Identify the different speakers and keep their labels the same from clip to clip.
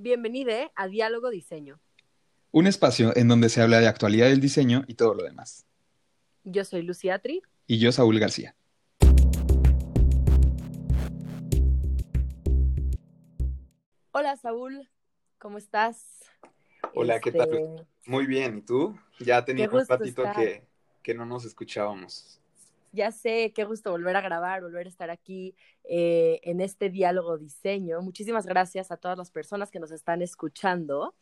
Speaker 1: Bienvenido a Diálogo Diseño.
Speaker 2: Un espacio en donde se habla de actualidad del diseño y todo lo demás.
Speaker 1: Yo soy Lucía Tri.
Speaker 2: Y yo, Saúl García.
Speaker 1: Hola, Saúl. ¿Cómo estás?
Speaker 2: Hola, ¿qué tal? Este, Muy bien. ¿Y tú? Ya teníamos un ratito que, que no nos escuchábamos
Speaker 1: ya sé, qué gusto volver a grabar, volver a estar aquí eh, en este diálogo diseño. Muchísimas gracias a todas las personas que nos están escuchando.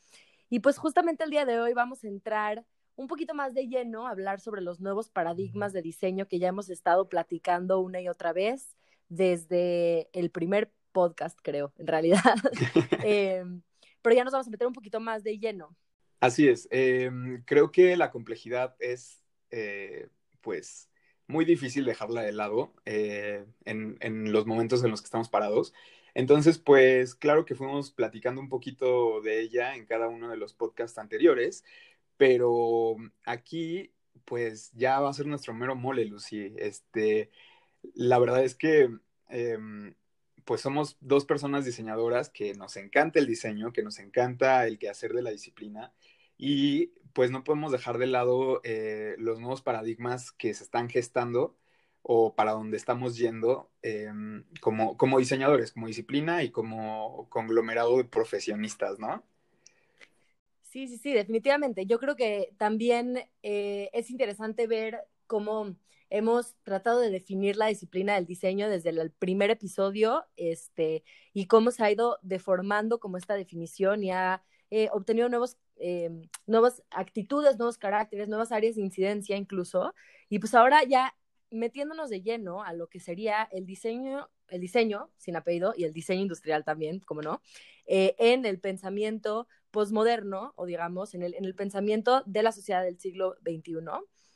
Speaker 1: Y pues justamente el día de hoy vamos a entrar un poquito más de lleno a hablar sobre los nuevos paradigmas de diseño que ya hemos estado platicando una y otra vez desde el primer podcast, creo, en realidad. Em, pero ya nos vamos a meter un poquito más de lleno.
Speaker 2: Así es. Em, creo que la complejidad es, eh, pues, muy difícil dejarla de lado eh, en, los momentos en los que estamos parados. Entonces, pues claro que fuimos platicando un poquito de ella en cada uno de los podcasts anteriores, pero aquí, pues ya va a ser nuestro mero mole, Lucy. Este, la verdad es que, em, pues somos dos personas diseñadoras que nos encanta el diseño, que nos encanta el quehacer de la disciplina y pues no podemos dejar de lado eh, los nuevos paradigmas que se están gestando o para donde estamos yendo em, como, como diseñadores, como disciplina y como conglomerado de profesionistas, ¿no?
Speaker 1: Sí, sí, sí, definitivamente. Yo creo que también eh, es interesante ver cómo hemos tratado de definir la disciplina del diseño desde el primer episodio, este, y cómo se ha ido deformando como esta definición y ha eh, obtenido nuevos eh, nuevas actitudes, nuevos caracteres, nuevas áreas de incidencia incluso. Y pues ahora ya metiéndonos de lleno a lo que sería el diseño, el diseño sin apellido y el diseño industrial también, como no, eh, en el pensamiento postmoderno o digamos en el, en el pensamiento de la sociedad del siglo XXI.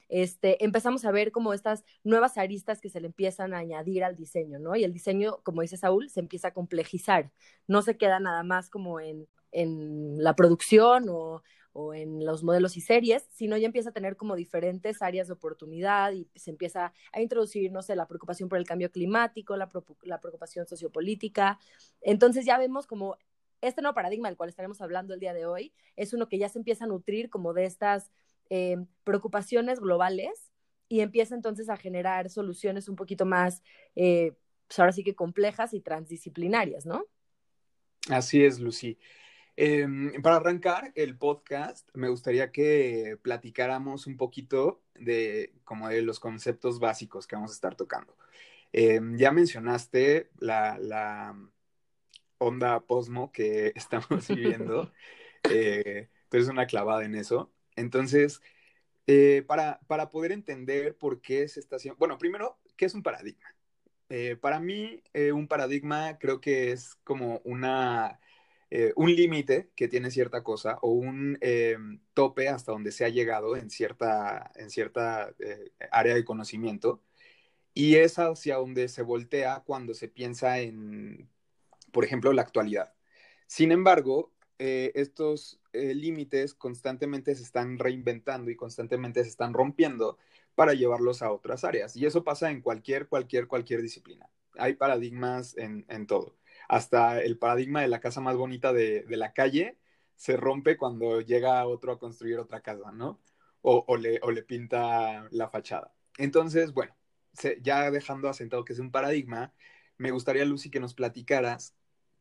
Speaker 1: Este, empezamos a ver como estas nuevas aristas que se le empiezan a añadir al diseño, ¿no? Y el diseño, como dice Saúl, se empieza a complejizar, no se queda nada más como en en la producción o, en los modelos y series, sino ya empieza a tener como diferentes áreas de oportunidad y se empieza a introducir, no sé, la preocupación por el cambio climático, la, preocupación sociopolítica. Entonces ya vemos como este nuevo paradigma del cual estaremos hablando el día de hoy es uno que ya se empieza a nutrir como de estas eh, preocupaciones globales y empieza entonces a generar soluciones un poquito más, eh, pues ahora sí que complejas y transdisciplinarias, ¿no?
Speaker 2: Así es, Lucy. Em, para arrancar el podcast, me gustaría que platicáramos un poquito de como de los conceptos básicos que vamos a estar tocando. Em, ya mencionaste la, onda posmo que estamos viviendo. eh, entonces, una clavada en eso. Entonces, eh, para, para, poder entender por qué se está haciendo, bueno, primero, ¿qué es un paradigma? Eh, para mí, eh, un paradigma creo que es como una eh, un límite que tiene cierta cosa o un eh, tope hasta donde se ha llegado en cierta, en cierta eh, área de conocimiento y es hacia donde se voltea cuando se piensa en, por ejemplo, la actualidad. Sin embargo, estos límites constantemente se están reinventando y constantemente se están rompiendo para llevarlos a otras áreas. Y eso pasa en cualquier, cualquier, cualquier disciplina. Hay paradigmas en, en todo hasta el paradigma de la casa más bonita de, la calle se rompe cuando llega otro a construir otra casa, ¿no? O, le, pinta la fachada. Entonces, bueno, ya dejando asentado que es un paradigma, me gustaría, Lucy, que nos platicaras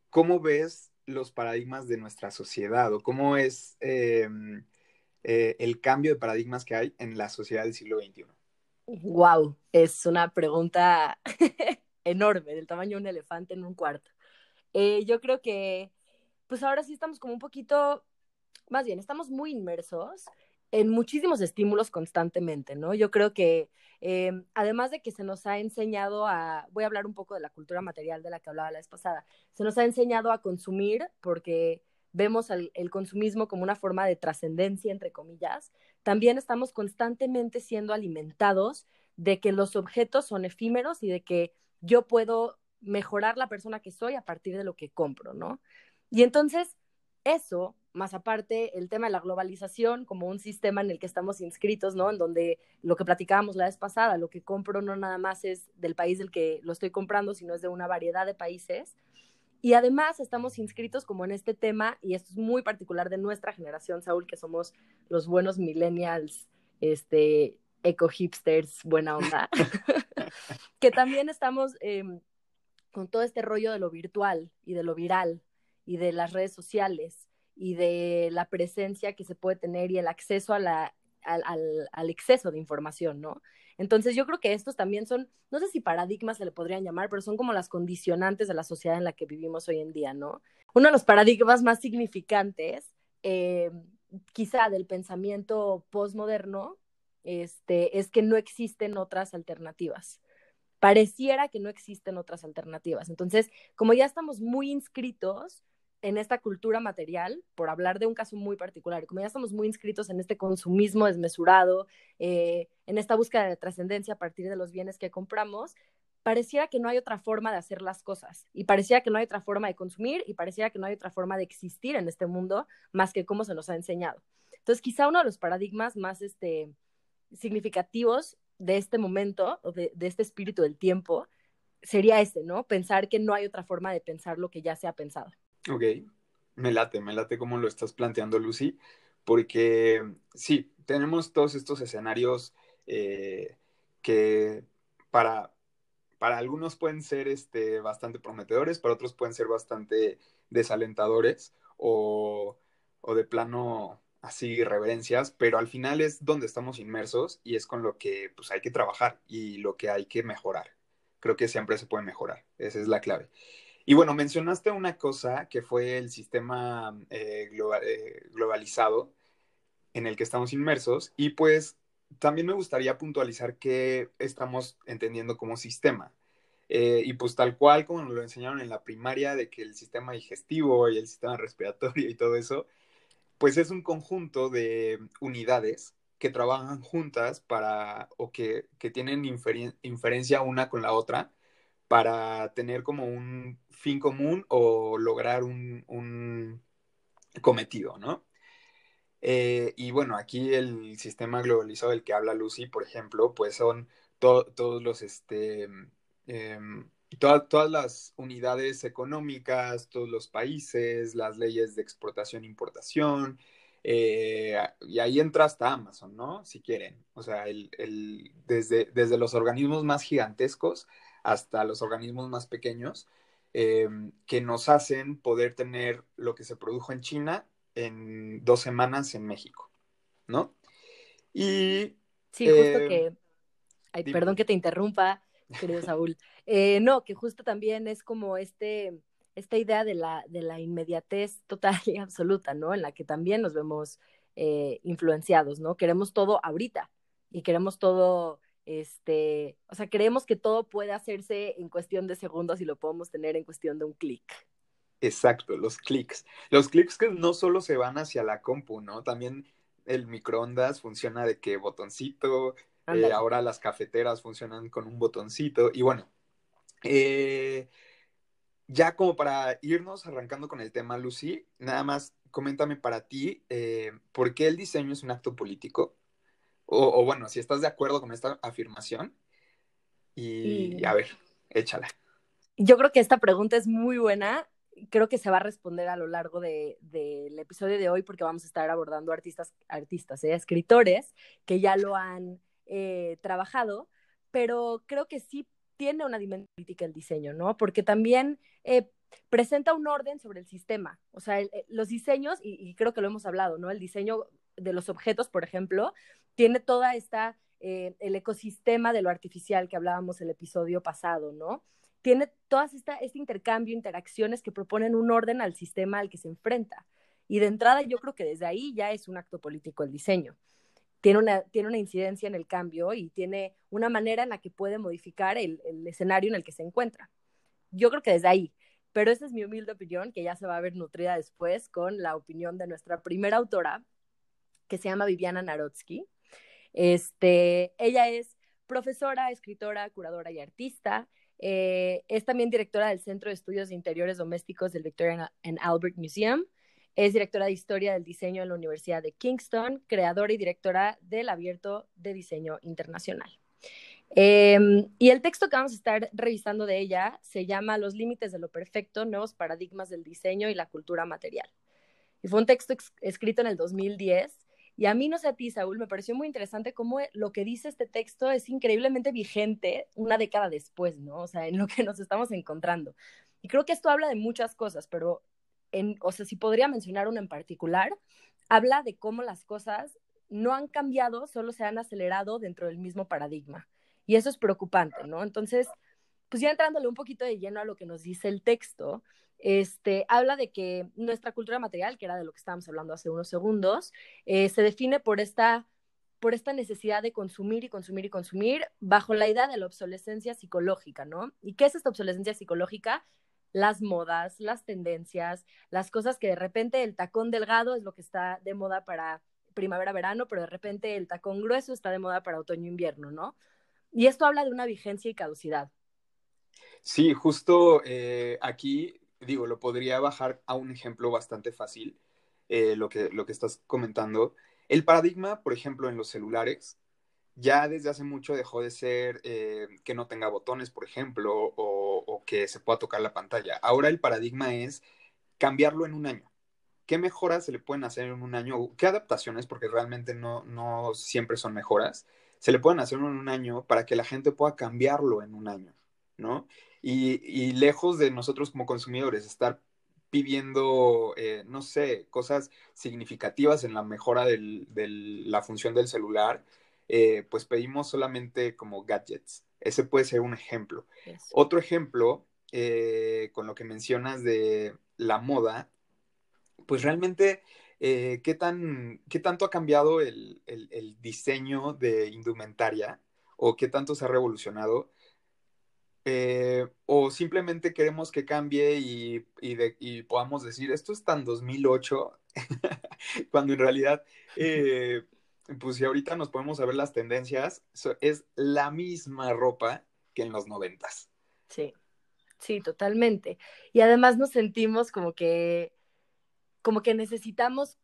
Speaker 2: cómo ves los paradigmas de nuestra sociedad o cómo es em, eh, el cambio de paradigmas que hay en la sociedad del siglo XXI.
Speaker 1: Wow, es una pregunta enorme, del tamaño de un elefante en un cuarto. Eh, yo creo que, pues ahora sí estamos como un poquito, más bien, estamos muy inmersos en muchísimos estímulos constantemente, ¿no? Yo creo que em, además de que se nos ha enseñado a, voy a hablar un poco de la cultura material de la que hablaba la vez pasada, se nos ha enseñado a consumir porque vemos el, el consumismo como una forma de trascendencia, entre comillas, también estamos constantemente siendo alimentados de que los objetos son efímeros y de que yo puedo mejorar la persona que soy a partir de lo que compro, ¿no? Y entonces, eso, más aparte, el tema de la globalización como un sistema en el que estamos inscritos, ¿no? En donde lo que platicábamos la vez pasada, lo que compro no nada más es del país del que lo estoy comprando, sino es de una variedad de países. Y además estamos inscritos como en este tema, y esto es muy particular de nuestra generación, Saúl, que somos los buenos millennials, este, eco hipsters, buena onda, que también estamos em, con todo este rollo de lo virtual y de lo viral y de las redes sociales y de la presencia que se puede tener y el acceso a la, al, al, exceso de información, ¿no? Entonces yo creo que estos también son, no sé si paradigmas se le podrían llamar, pero son como las condicionantes de la sociedad en la que vivimos hoy en día, ¿no? Uno de los paradigmas más significantes, eh, quizá del pensamiento postmoderno, este, es que no existen otras alternativas. Pareciera que no existen otras alternativas. Entonces, como ya estamos muy inscritos en esta cultura material, por hablar de un caso muy particular, como ya estamos muy inscritos en este consumismo desmesurado, eh, en esta búsqueda de trascendencia a partir de los bienes que compramos, pareciera que no hay otra forma de hacer las cosas y pareciera que no hay otra forma de consumir y pareciera que no hay otra forma de existir en este mundo más que cómo se nos ha enseñado. Entonces, quizá uno de los paradigmas más este, significativos de este momento, de, de este espíritu del tiempo, sería ese, ¿no? Pensar que no hay otra forma de pensar lo que ya se ha pensado.
Speaker 2: Ok, me late, me late cómo lo estás planteando, Lucy, porque sí, tenemos todos estos escenarios eh, que para, para algunos pueden ser este, bastante prometedores, para otros pueden ser bastante desalentadores o, o de plano así reverencias, pero al final es donde estamos inmersos y es con lo que pues, hay que trabajar y lo que hay que mejorar. Creo que siempre se puede mejorar, esa es la clave. Y bueno, mencionaste una cosa que fue el sistema eh, eh, globalizado en el que estamos inmersos y pues también me gustaría puntualizar qué estamos entendiendo como sistema. Eh, y pues tal cual como nos lo enseñaron en la primaria de que el sistema digestivo y el sistema respiratorio y todo eso, pues es un conjunto de unidades que trabajan juntas para o que, que tienen inferencia una con la otra para tener como un fin común o lograr un, cometido, ¿no? Eh, y bueno, aquí el sistema globalizado del que habla Lucy, por ejemplo, pues son todos los, este, em, todas las unidades económicas, todos los países, las leyes de exportación e importación, eh, y ahí entra hasta Amazon, ¿no? Si quieren. O sea, el, desde, desde los organismos más gigantescos hasta los organismos más pequeños, em, que nos hacen poder tener lo que se produjo en China en dos semanas en México, ¿no? Y...
Speaker 1: Sí, justo em, que... Ay, perdón que te interrumpa, querido Saúl. Eh, no, que justo también es como este, esta idea de la, de la inmediatez total y absoluta, ¿no? En la que también nos vemos eh, influenciados, ¿no? Queremos todo ahorita y queremos todo este, o sea, creemos que todo puede hacerse en cuestión de segundos y lo podemos tener en cuestión de un clic.
Speaker 2: Exacto, los clics. Los clics que no solo se van hacia la compu, ¿no? También el microondas funciona de que botoncito, eh, ahora las cafeteras funcionan con un botoncito y bueno, eh, ya como para irnos arrancando con el tema, Lucy, nada más coméntame para ti, eh, ¿por qué el diseño es un acto político? O, bueno, si estás de acuerdo con esta afirmación. Y, a ver, échala.
Speaker 1: Yo creo que esta pregunta es muy buena. Creo que se va a responder a lo largo del episodio de hoy porque vamos a estar abordando artistas, artistas, ¿eh? escritores que ya lo han eh, trabajado, pero creo que sí tiene una dimensión política el diseño, ¿no? Porque también eh, presenta un orden sobre el sistema. O sea, los diseños, y, creo que lo hemos hablado, ¿no? El diseño de los objetos, por ejemplo, tiene toda esta, eh, el ecosistema de lo artificial que hablábamos el episodio pasado, ¿no? Tiene esta, este intercambio, interacciones que proponen un orden al sistema al que se enfrenta. Y de entrada yo creo que desde ahí ya es un acto político el diseño. Tiene una, tiene una incidencia en el cambio y tiene una manera en la que puede modificar el, escenario en el que se encuentra. Yo creo que desde ahí. Pero esa es mi humilde opinión, que ya se va a ver nutrida después con la opinión de nuestra primera autora, que se llama Viviana Narodsky. Este, ella es profesora, escritora, curadora y artista. Eh, es también directora del Centro de Estudios de Interiores Domésticos del Victoria and Albert Museum. Es directora de Historia del Diseño en la Universidad de Kingston, creadora y directora del Abierto de Diseño Internacional. Em, y el texto que vamos a estar revisando de ella se llama Los límites de lo perfecto, nuevos paradigmas del diseño y la cultura material. Y fue un texto escrito en el 2010. Y a mí, no sé a ti, Saúl, me pareció muy interesante cómo lo que dice este texto es increíblemente vigente una década después, ¿no? O sea, en lo que nos estamos encontrando. Y creo que esto habla de muchas cosas, pero, o sea, si podría mencionar una en particular, habla de cómo las cosas no han cambiado, solo se han acelerado dentro del mismo paradigma. Y eso es preocupante, ¿no? Entonces, pues ya entrándole un poquito de lleno a lo que nos dice el texto, este, habla de que nuestra cultura material, que era de lo que estábamos hablando hace unos segundos, eh, se define por esta, por esta necesidad de consumir y consumir y consumir bajo la idea de la obsolescencia psicológica, ¿no? ¿Y qué es esta obsolescencia psicológica? Las modas, las tendencias, las cosas que de repente el tacón delgado es lo que está de moda para primavera-verano, pero de repente el tacón grueso está de moda para otoño-invierno, ¿no? Y esto habla de una vigencia y caducidad.
Speaker 2: Sí, justo eh, aquí digo, lo podría bajar a un ejemplo bastante fácil, eh, lo, que, lo que estás comentando. El paradigma, por ejemplo, en los celulares, ya desde hace mucho dejó de ser eh, que no tenga botones, por ejemplo, o, que se pueda tocar la pantalla. Ahora el paradigma es cambiarlo en un año. ¿Qué mejoras se le pueden hacer en un año? ¿Qué adaptaciones? Porque realmente no, no siempre son mejoras. Se le pueden hacer en un año para que la gente pueda cambiarlo en un año, ¿no? Y, lejos de nosotros como consumidores estar pidiendo, eh, no sé, cosas significativas en la mejora de la función del celular, eh, pues pedimos solamente como gadgets. Ese puede ser un ejemplo. Otro ejemplo, eh, con lo que mencionas de la moda, pues realmente, ¿qué, tan, ¿qué tanto ha cambiado el, el diseño de indumentaria o qué tanto se ha revolucionado? Eh, o simplemente queremos que cambie y, podamos decir, esto es tan 2008, cuando en realidad, eh, pues si ahorita nos podemos ver las tendencias, es la misma ropa que en los noventas.
Speaker 1: Sí, sí, totalmente. Y además nos sentimos como que, como que necesitamos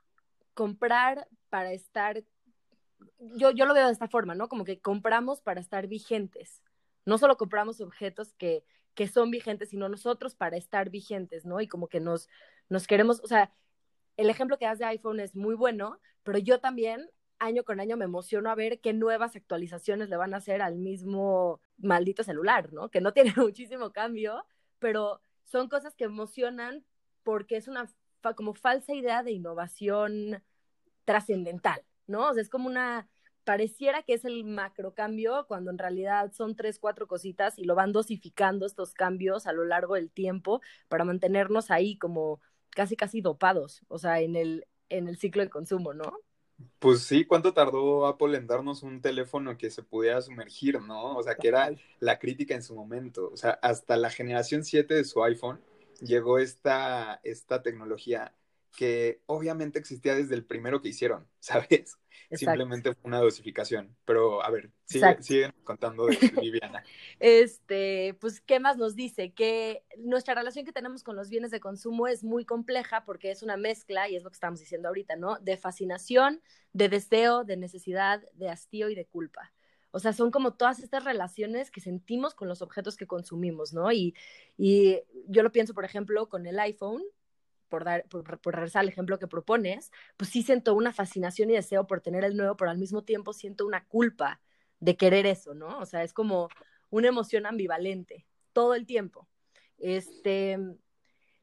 Speaker 1: comprar para estar, yo, yo lo veo de esta forma, ¿no? Como que compramos para estar vigentes no solo compramos objetos que, que son vigentes, sino nosotros para estar vigentes, ¿no? Y como que nos, nos queremos, o sea, el ejemplo que das de iPhone es muy bueno, pero yo también año con año me emociono a ver qué nuevas actualizaciones le van a hacer al mismo maldito celular, ¿no? Que no tiene muchísimo cambio, pero son cosas que emocionan porque es una como falsa idea de innovación trascendental, ¿no? O sea, es como una pareciera que es el macro cambio, cuando en realidad son tres, cuatro cositas y lo van dosificando estos cambios a lo largo del tiempo para mantenernos ahí como casi, casi dopados, o sea, en el, en el ciclo de consumo, ¿no?
Speaker 2: Pues sí, ¿cuánto tardó Apple en darnos un teléfono que se pudiera sumergir, ¿no? O sea, que era la crítica en su momento. O sea, hasta la generación 7 de su iPhone llegó esta, esta tecnología que obviamente existía desde el primero que hicieron, ¿sabes? Simplemente fue una dosificación. Pero a ver, sigue, contando de Viviana.
Speaker 1: este, pues, ¿qué más nos dice? Que nuestra relación que tenemos con los bienes de consumo es muy compleja porque es una mezcla, y es lo que estamos diciendo ahorita, ¿no? De fascinación, de deseo, de necesidad, de hastío y de culpa. O sea, son como todas estas relaciones que sentimos con los objetos que consumimos, ¿no? Y, y yo lo pienso, por ejemplo, con el iPhone por, dar, por, regresar al ejemplo que propones, pues sí siento una fascinación y deseo por tener el nuevo, pero al mismo tiempo siento una culpa de querer eso, ¿no? O sea, es como una emoción ambivalente todo el tiempo. Este,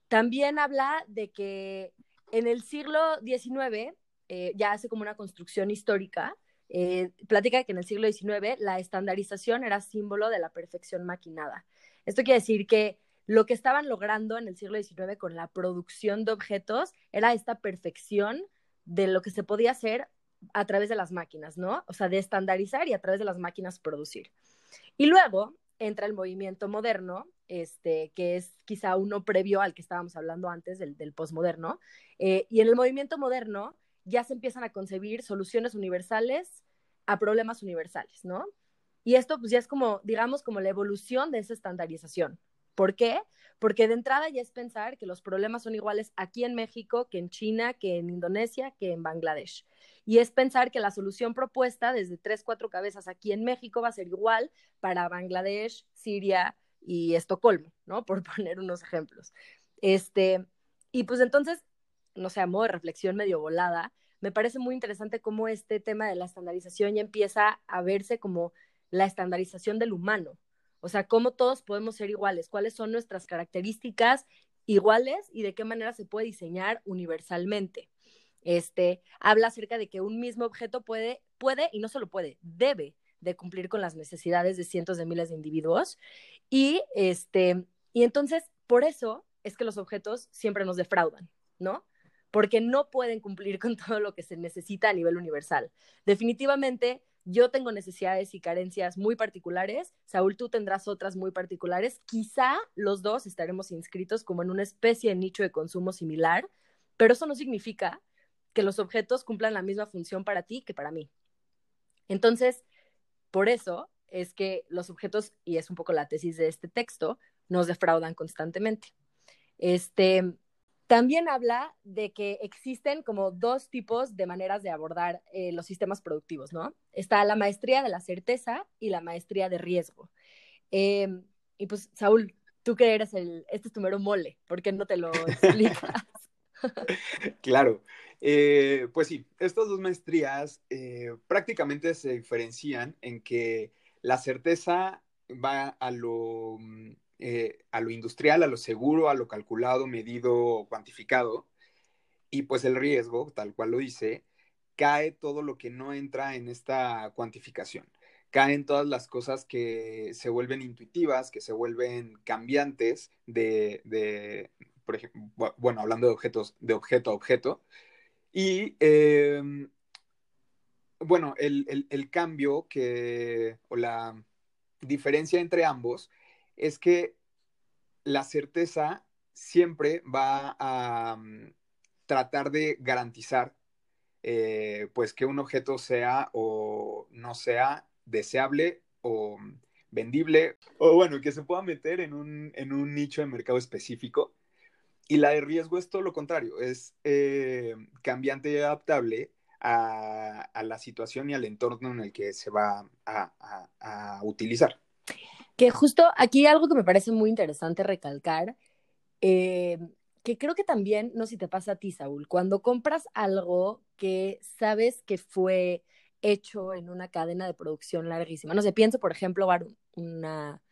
Speaker 1: también habla de que en el siglo XIX, eh, ya hace como una construcción histórica, eh, platica que en el siglo XIX la estandarización era símbolo de la perfección maquinada. Esto quiere decir que lo que estaban logrando en el siglo XIX con la producción de objetos era esta perfección de lo que se podía hacer a través de las máquinas, ¿no? O sea, de estandarizar y a través de las máquinas producir. Y luego entra el movimiento moderno, este, que es quizá uno previo al que estábamos hablando antes, del, del posmoderno. Eh, y en el movimiento moderno ya se empiezan a concebir soluciones universales a problemas universales, ¿no? Y esto pues ya es como, digamos, como la evolución de esa estandarización. ¿Por qué? Porque de entrada ya es pensar que los problemas son iguales aquí en México, que en China, que en Indonesia, que en Bangladesh. Y es pensar que la solución propuesta desde tres, cuatro cabezas aquí en México va a ser igual para Bangladesh, Siria y Estocolmo, ¿no? Por poner unos ejemplos. Este, y pues entonces, no sé, a modo de reflexión medio volada, me parece muy interesante cómo este tema de la estandarización ya empieza a verse como la estandarización del humano, o sea, cómo todos podemos ser iguales, cuáles son nuestras características iguales y de qué manera se puede diseñar universalmente. Este, habla acerca de que un mismo objeto puede, puede y no solo puede, debe de cumplir con las necesidades de cientos de miles de individuos. Y, este, y entonces, por eso es que los objetos siempre nos defraudan, ¿no? Porque no pueden cumplir con todo lo que se necesita a nivel universal. Definitivamente, yo tengo necesidades y carencias muy particulares, Saúl, tú tendrás otras muy particulares, quizá los dos estaremos inscritos como en una especie de nicho de consumo similar, pero eso no significa que los objetos cumplan la misma función para ti que para mí. Entonces, por eso es que los objetos, y es un poco la tesis de este texto, nos defraudan constantemente. Este, también habla de que existen como dos tipos de maneras de abordar eh, los sistemas productivos, ¿no? Está la maestría de la certeza y la maestría de riesgo. Em, y pues, Saúl, tú que eres el, este es tu mero mole, ¿por qué no te lo explicas?
Speaker 2: claro, eh, pues sí, estas dos maestrías eh, prácticamente se diferencian en que la certeza va a lo mm, eh, a lo industrial, a lo seguro, a lo calculado, medido, cuantificado. Y pues el riesgo, tal cual lo dice, cae todo lo que no entra en esta cuantificación. Caen todas las cosas que se vuelven intuitivas, que se vuelven cambiantes de, por ejemplo, bueno, hablando de objetos, de objeto a objeto. Y em, bueno, el, el, cambio que, o la diferencia entre ambos es que la certeza siempre va a mm, tratar de garantizar eh, pues que un objeto sea o no sea deseable o vendible o bueno, que se pueda meter en un, en un nicho de mercado específico. Y la de riesgo es todo lo contrario, es eh, cambiante y adaptable a, la situación y al entorno en el que se va a utilizar.
Speaker 1: Que justo aquí algo que me parece muy interesante recalcar, eh, que creo que también, no sé si te pasa a ti, Saúl, cuando compras algo que sabes que fue hecho en una cadena de producción larguísima. No sé, pienso, por ejemplo, una,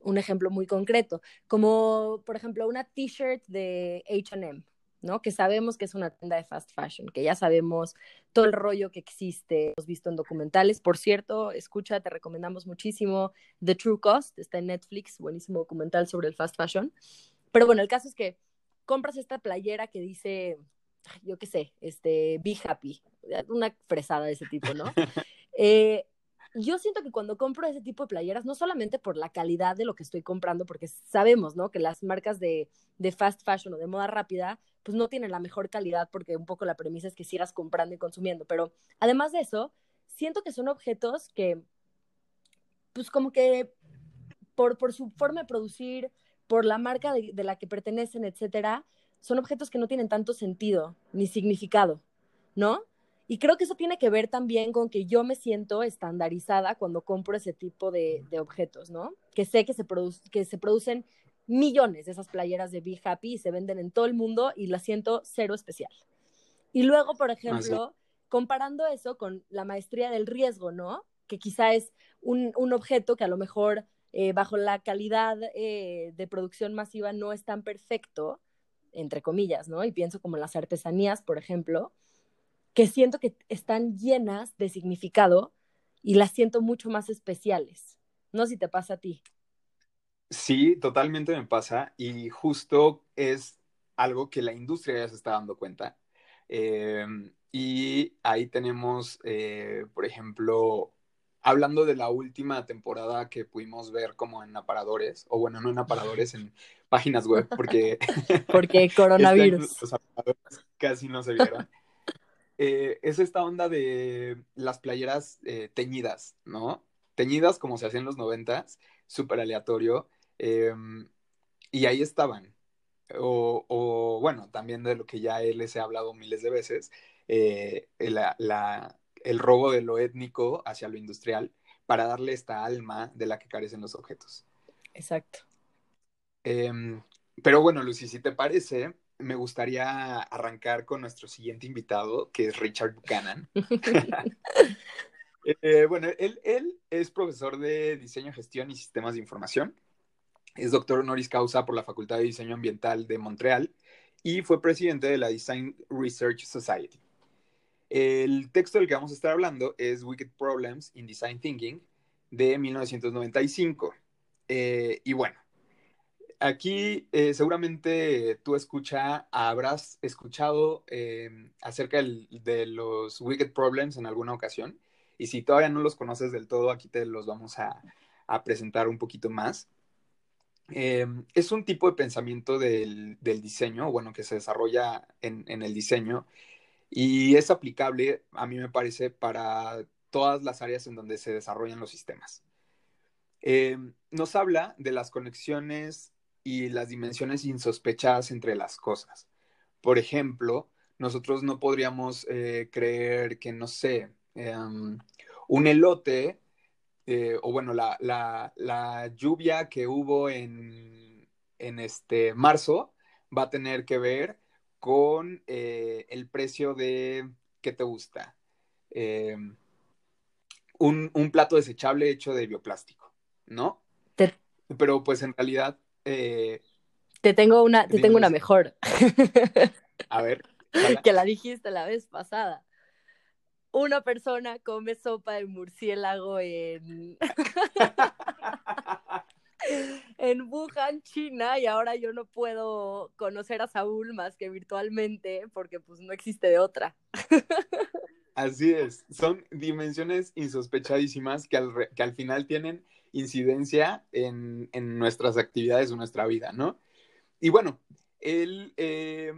Speaker 1: un ejemplo muy concreto, como por ejemplo una t-shirt de HM, ¿no? Que sabemos que es una tienda de fast fashion, que ya sabemos todo el rollo que existe, hemos visto en documentales. Por cierto, escucha, te recomendamos muchísimo The True Cost, está en Netflix, buenísimo documental sobre el fast fashion. Pero bueno, el caso es que compras esta playera que dice, yo qué sé, este, Be Happy, una fresada de ese tipo, ¿no? Eh, yo siento que cuando compro ese tipo de playeras, no solamente por la calidad de lo que estoy comprando, porque sabemos, ¿no? Que las marcas de, de fast fashion o de moda rápida pues no tienen la mejor calidad porque un poco la premisa es que sigas comprando y consumiendo. Pero además de eso, siento que son objetos que, pues como que por, por su forma de producir, por la marca de, de la que pertenecen, etcétera, son objetos que no tienen tanto sentido ni significado, ¿no? Y creo que eso tiene que ver también con que yo me siento estandarizada cuando compro ese tipo de, de objetos, ¿no? Que sé que se, que se producen millones de esas playeras de Be Happy y se venden en todo el mundo y la siento cero especial. Y luego, por ejemplo, comparando eso con la maestría del riesgo, ¿no? Que quizá es un, objeto que a lo mejor eh, bajo la calidad eh, de producción masiva no es tan perfecto, entre comillas, ¿no? Y pienso como en las artesanías, por ejemplo, que siento que están llenas de significado y las siento mucho más especiales. No sé si te pasa a ti.
Speaker 2: Sí, totalmente me pasa y justo es algo que la industria ya se está dando cuenta. Em, y ahí tenemos, eh, por ejemplo, hablando de la última temporada que pudimos ver como en aparadores, o bueno, no en aparadores, en páginas web, porque...
Speaker 1: porque coronavirus.
Speaker 2: los aparadores casi no se vieron. Eh, es esta onda de las playeras eh, teñidas, ¿no? Teñidas como se hacía en los noventas, súper aleatorio, Em, y ahí estaban. O, bueno, también de lo que ya él les he hablado miles de veces, eh, el robo de lo étnico hacia lo industrial para darle esta alma de la que carecen los objetos.
Speaker 1: Exacto.
Speaker 2: Em, pero bueno, Lucy, si te parece, me gustaría arrancar con nuestro siguiente invitado, que es Richard Buchanan. Eh, bueno, él, él, es profesor de diseño, gestión y sistemas de información. Es doctor honoris causa por la Facultad de Diseño Ambiental de Montreal y fue presidente de la Design Research Society. El texto del que vamos a estar hablando es Wicked Problems in Design Thinking de 1995. Eh, y bueno, aquí eh, seguramente tú escucha, habrás escuchado eh, acerca de los Wicked Problems en alguna ocasión. Y si todavía no los conoces del todo, aquí te los vamos a, presentar un poquito más. es un tipo de pensamiento del, diseño, bueno, que se desarrolla en, en, el diseño y es aplicable, a mí me parece, para todas las áreas en donde se desarrollan los sistemas. nos habla de las conexiones y las dimensiones insospechadas entre las cosas. Por ejemplo, nosotros no podríamos eh, creer que, no sé, em, un elote, eh, o bueno, la, lluvia que hubo en, en, este marzo va a tener que ver con eh, el precio de, ¿qué te gusta? Em, un, plato desechable hecho de bioplástico, ¿no? Pero pues en realidad eh,
Speaker 1: te tengo una, te tengo una mejor.
Speaker 2: A ver.
Speaker 1: que la dijiste la vez pasada. Una persona come sopa de murciélago en. en Wuhan, China, y ahora yo no puedo conocer a Saúl más que virtualmente, porque pues no existe de otra.
Speaker 2: Así es, son dimensiones insospechadísimas que al, que al final tienen incidencia en, nuestras actividades o nuestra vida, ¿no? Y bueno, él eh,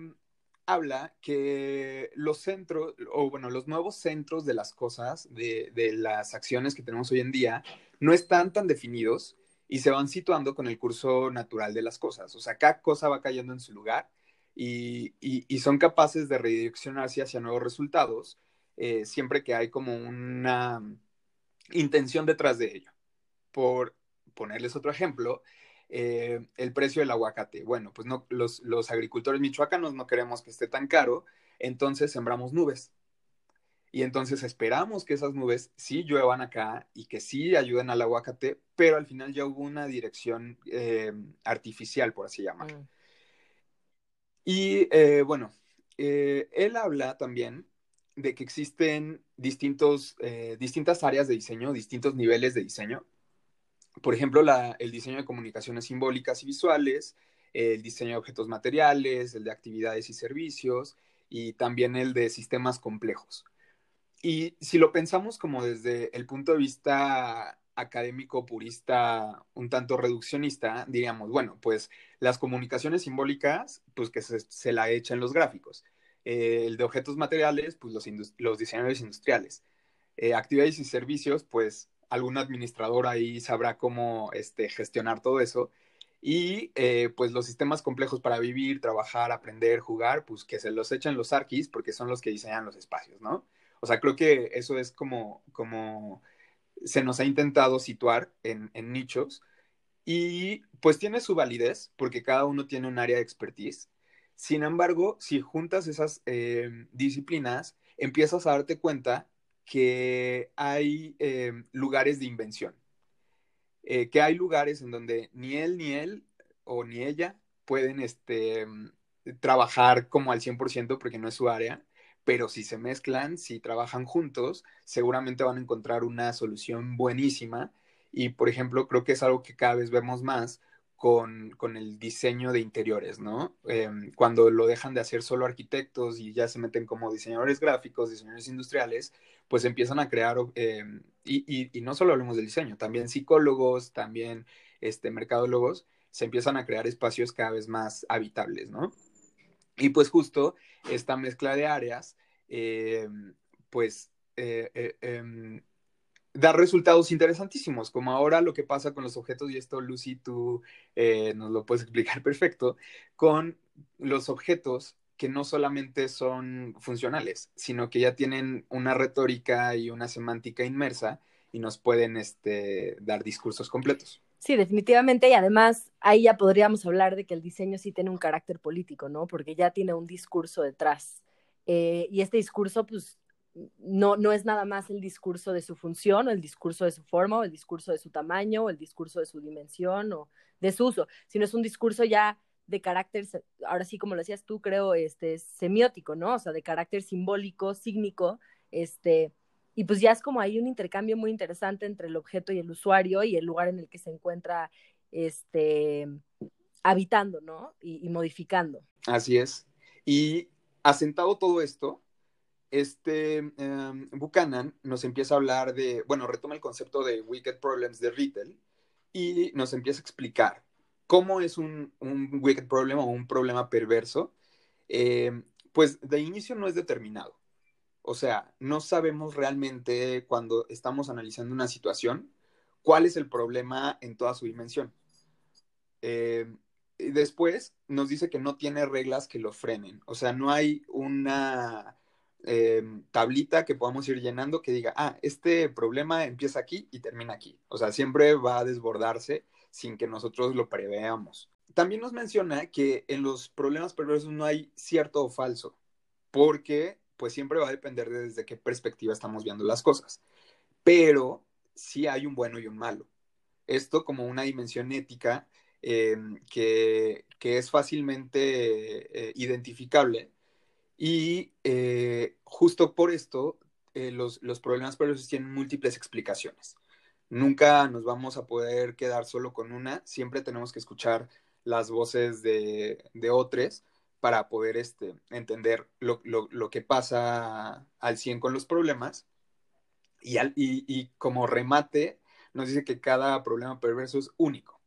Speaker 2: habla que los centros, o bueno, los nuevos centros de las cosas, de, las acciones que tenemos hoy en día, no están tan definidos y se van situando con el curso natural de las cosas. O sea, cada cosa va cayendo en su lugar y, son capaces de redireccionarse hacia nuevos resultados eh, siempre que hay como una intención detrás de ello por ponerles otro ejemplo, eh, el precio del aguacate. Bueno, pues no, los, agricultores michoacanos no queremos que esté tan caro, entonces sembramos nubes. Y entonces esperamos que esas nubes sí lluevan acá y que sí ayuden al aguacate, pero al final ya hubo una dirección eh, artificial, por así llamarlo. Mm. Y eh, bueno, él habla también de que existen distintos, distintas áreas de diseño, distintos niveles de diseño por ejemplo, el diseño de comunicaciones simbólicas y visuales, el diseño de objetos materiales, el de actividades y servicios y también el de sistemas complejos. Y si lo pensamos como desde el punto de vista académico purista un tanto reduccionista, diríamos, bueno, pues las comunicaciones simbólicas, pues que se, la echan los gráficos. Eh, el de objetos materiales, pues los, los diseñadores industriales. Eh, actividades y servicios, pues algún administrador ahí sabrá cómo este, gestionar todo eso. Y eh, pues los sistemas complejos para vivir, trabajar, aprender, jugar, pues que se los echen los arquis porque son los que diseñan los espacios, ¿no? O sea, creo que eso es como, como se nos ha intentado situar en, nichos y pues tiene su validez porque cada uno tiene un área de expertise. Sin embargo, si juntas esas eh, disciplinas, empiezas a darte cuenta que hay eh, lugares de invención, eh, que hay lugares en donde ni él ni él o ni ella pueden este, trabajar como al 100% porque no es su área, pero si se mezclan, si trabajan juntos, seguramente van a encontrar una solución buenísima. Y, por ejemplo, creo que es algo que cada vez vemos más con, el diseño de interiores, ¿no? Em, cuando lo dejan de hacer solo arquitectos y ya se meten como diseñadores gráficos, diseñadores industriales, pues empiezan a crear, em, y, no solo hablemos del diseño, también psicólogos, también este, mercadólogos, se empiezan a crear espacios cada vez más habitables, ¿no? Y pues justo esta mezcla de áreas, em, pues eh, eh, dar resultados interesantísimos, como ahora lo que pasa con los objetos, y esto Lucy, tú eh, nos lo puedes explicar perfecto, con los objetos que no solamente son funcionales, sino que ya tienen una retórica y una semántica inmersa y nos pueden este, dar discursos completos.
Speaker 1: Sí, definitivamente, y además ahí ya podríamos hablar de que el diseño sí tiene un carácter político, ¿no? Porque ya tiene un discurso detrás. Eh, y este discurso, pues, no, no es nada más el discurso de su función o el discurso de su forma o el discurso de su tamaño o el discurso de su dimensión o de su uso, sino es un discurso ya de carácter, ahora sí como lo decías tú, creo, este, semiótico, ¿no? O sea, de carácter simbólico, sígnico, este, y pues ya es como hay un intercambio muy interesante entre el objeto y el usuario y el lugar en el que se encuentra, este, habitando, ¿no? Y, modificando.
Speaker 2: Así es. Y asentado todo esto, este um, Buchanan nos empieza a hablar de, bueno, retoma el concepto de Wicked Problems de Retail y nos empieza a explicar cómo es un, un wicked problem o un problema perverso. Eh, pues de inicio no es determinado. O sea, no sabemos realmente cuando estamos analizando una situación cuál es el problema en toda su dimensión. Eh, y después nos dice que no tiene reglas que lo frenen. O sea, no hay una eh, tablita que podamos ir llenando que diga, ah, este problema empieza aquí y termina aquí. O sea, siempre va a desbordarse sin que nosotros lo preveamos. También nos menciona que en los problemas perversos no hay cierto o falso, porque pues siempre va a depender de desde qué perspectiva estamos viendo las cosas. Pero sí hay un bueno y un malo. Esto como una dimensión ética eh, que, es fácilmente eh, identificable y eh, justo por esto, eh, los, los, problemas perversos tienen múltiples explicaciones. Nunca nos vamos a poder quedar solo con una, siempre tenemos que escuchar las voces de, de otros para poder este, entender lo, lo, lo, que pasa al 100 con los problemas. Y, al, y, y como remate, nos dice que cada problema perverso es único.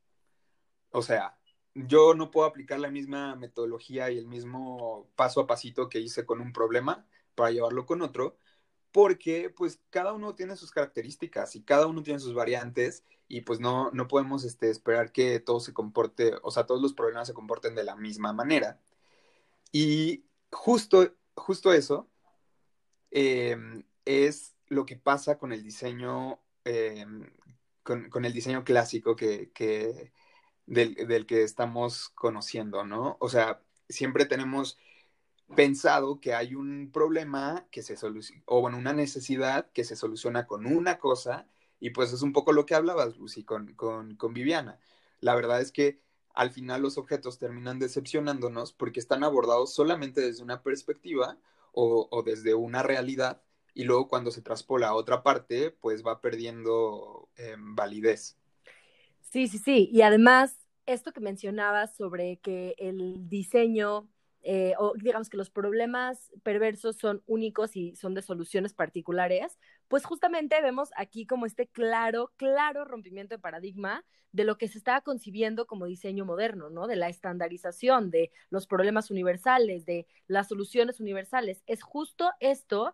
Speaker 2: O sea, yo no puedo aplicar la misma metodología y el mismo paso a pasito que hice con un problema para llevarlo con otro, porque pues cada uno tiene sus características y cada uno tiene sus variantes y pues no, no podemos este, esperar que todo se comporte, o sea, todos los problemas se comporten de la misma manera. Y justo, justo eso em, es lo que pasa con el diseño, em, con, con, el diseño clásico que, que del, que estamos conociendo, ¿no? O sea, siempre tenemos pensado que hay un problema que se soluciona, o bueno, una necesidad que se soluciona con una cosa, y pues es un poco lo que hablabas, Lucy, con, con, con Viviana. La verdad es que al final los objetos terminan decepcionándonos porque están abordados solamente desde una perspectiva o, desde una realidad y luego cuando se traspola a otra parte, pues va perdiendo eh, validez.
Speaker 1: Sí, sí, sí. Y además, esto que mencionabas sobre que el diseño, eh, o digamos que los problemas perversos son únicos y son de soluciones particulares, pues justamente vemos aquí como este claro, claro rompimiento de paradigma de lo que se estaba concibiendo como diseño moderno, ¿no? De la estandarización, de los problemas universales, de las soluciones universales. Es justo esto,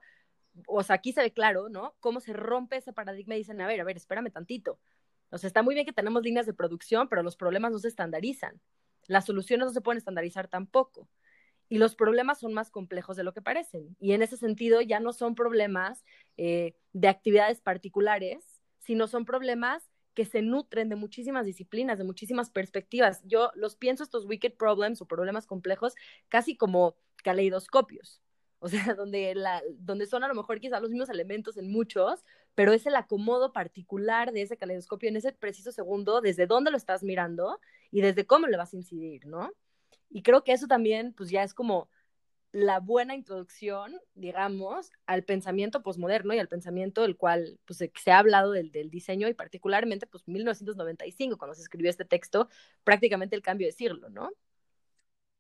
Speaker 1: o sea, aquí se ve claro, ¿no? Cómo se rompe ese paradigma y dicen, a ver, a ver, espérame tantito o sea, está muy bien que tenemos líneas de producción, pero los problemas no se estandarizan. Las soluciones no se pueden estandarizar tampoco. Y los problemas son más complejos de lo que parecen. Y en ese sentido ya no son problemas eh, de actividades particulares, sino son problemas que se nutren de muchísimas disciplinas, de muchísimas perspectivas. Yo los pienso estos wicked problems o problemas complejos casi como caleidoscopios. O sea, donde, la, donde son a lo mejor quizás los mismos elementos en muchos, pero es el acomodo particular de ese caleidoscopio en ese preciso segundo, desde dónde lo estás mirando y desde cómo le vas a incidir, ¿no? Y creo que eso también, pues ya es como la buena introducción, digamos, al pensamiento posmoderno y al pensamiento del cual pues, se ha hablado del, del, diseño y particularmente, pues, 1995, cuando se escribió este texto, prácticamente el cambio de siglo, ¿no?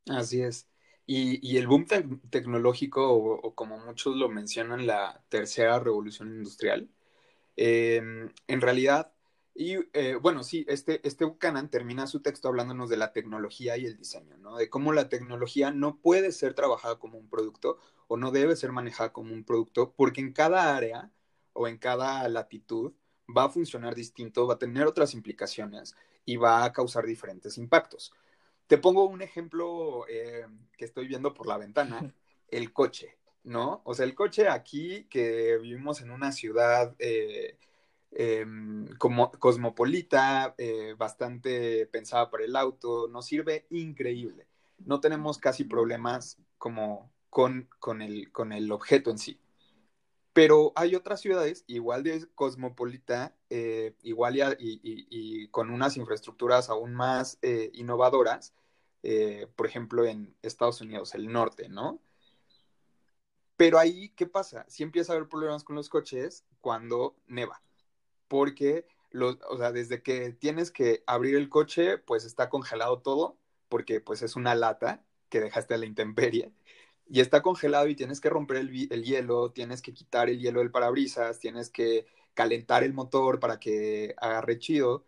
Speaker 2: Así es. Y, y el boom te tecnológico, o, o, como muchos lo mencionan, la tercera revolución industrial, eh, en realidad, y eh, bueno, sí, este, este Buchanan termina su texto hablándonos de la tecnología y el diseño, ¿no? De cómo la tecnología no puede ser trabajada como un producto o no debe ser manejada como un producto, porque en cada área o en cada latitud va a funcionar distinto, va a tener otras implicaciones y va a causar diferentes impactos. Te pongo un ejemplo eh, que estoy viendo por la ventana, el coche, ¿no? O sea, el coche aquí que vivimos en una ciudad eh, em, como cosmopolita, eh, bastante pensada para el auto, nos sirve increíble. No tenemos casi problemas como con, el, con el objeto en sí. Pero hay otras ciudades igual de cosmopolita, eh, igual y, con unas infraestructuras aún más eh, innovadoras, por ejemplo en Estados Unidos, el norte, ¿no? Pero ahí, ¿qué pasa? Si empieza a haber problemas con los coches cuando neva, porque o sea, desde que tienes que abrir el coche, pues está congelado todo, porque pues es una lata que dejaste a la intemperie y está congelado y tienes que romper el, hielo, tienes que quitar el hielo del parabrisas, tienes que calentar el motor para que agarre chido,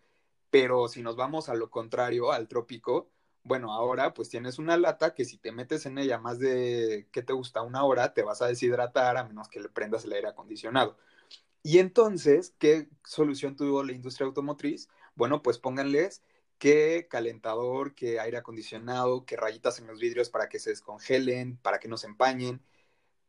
Speaker 2: pero si nos vamos a lo contrario, al trópico, bueno, ahora pues tienes una lata que si te metes en ella más de, ¿qué te gusta? Una hora, te vas a deshidratar a menos que le prendas el aire acondicionado. Y entonces, ¿qué solución tuvo la industria automotriz? Bueno, pues pónganles qué calentador, qué aire acondicionado, qué rayitas en los vidrios para que se descongelen, para que no se empañen.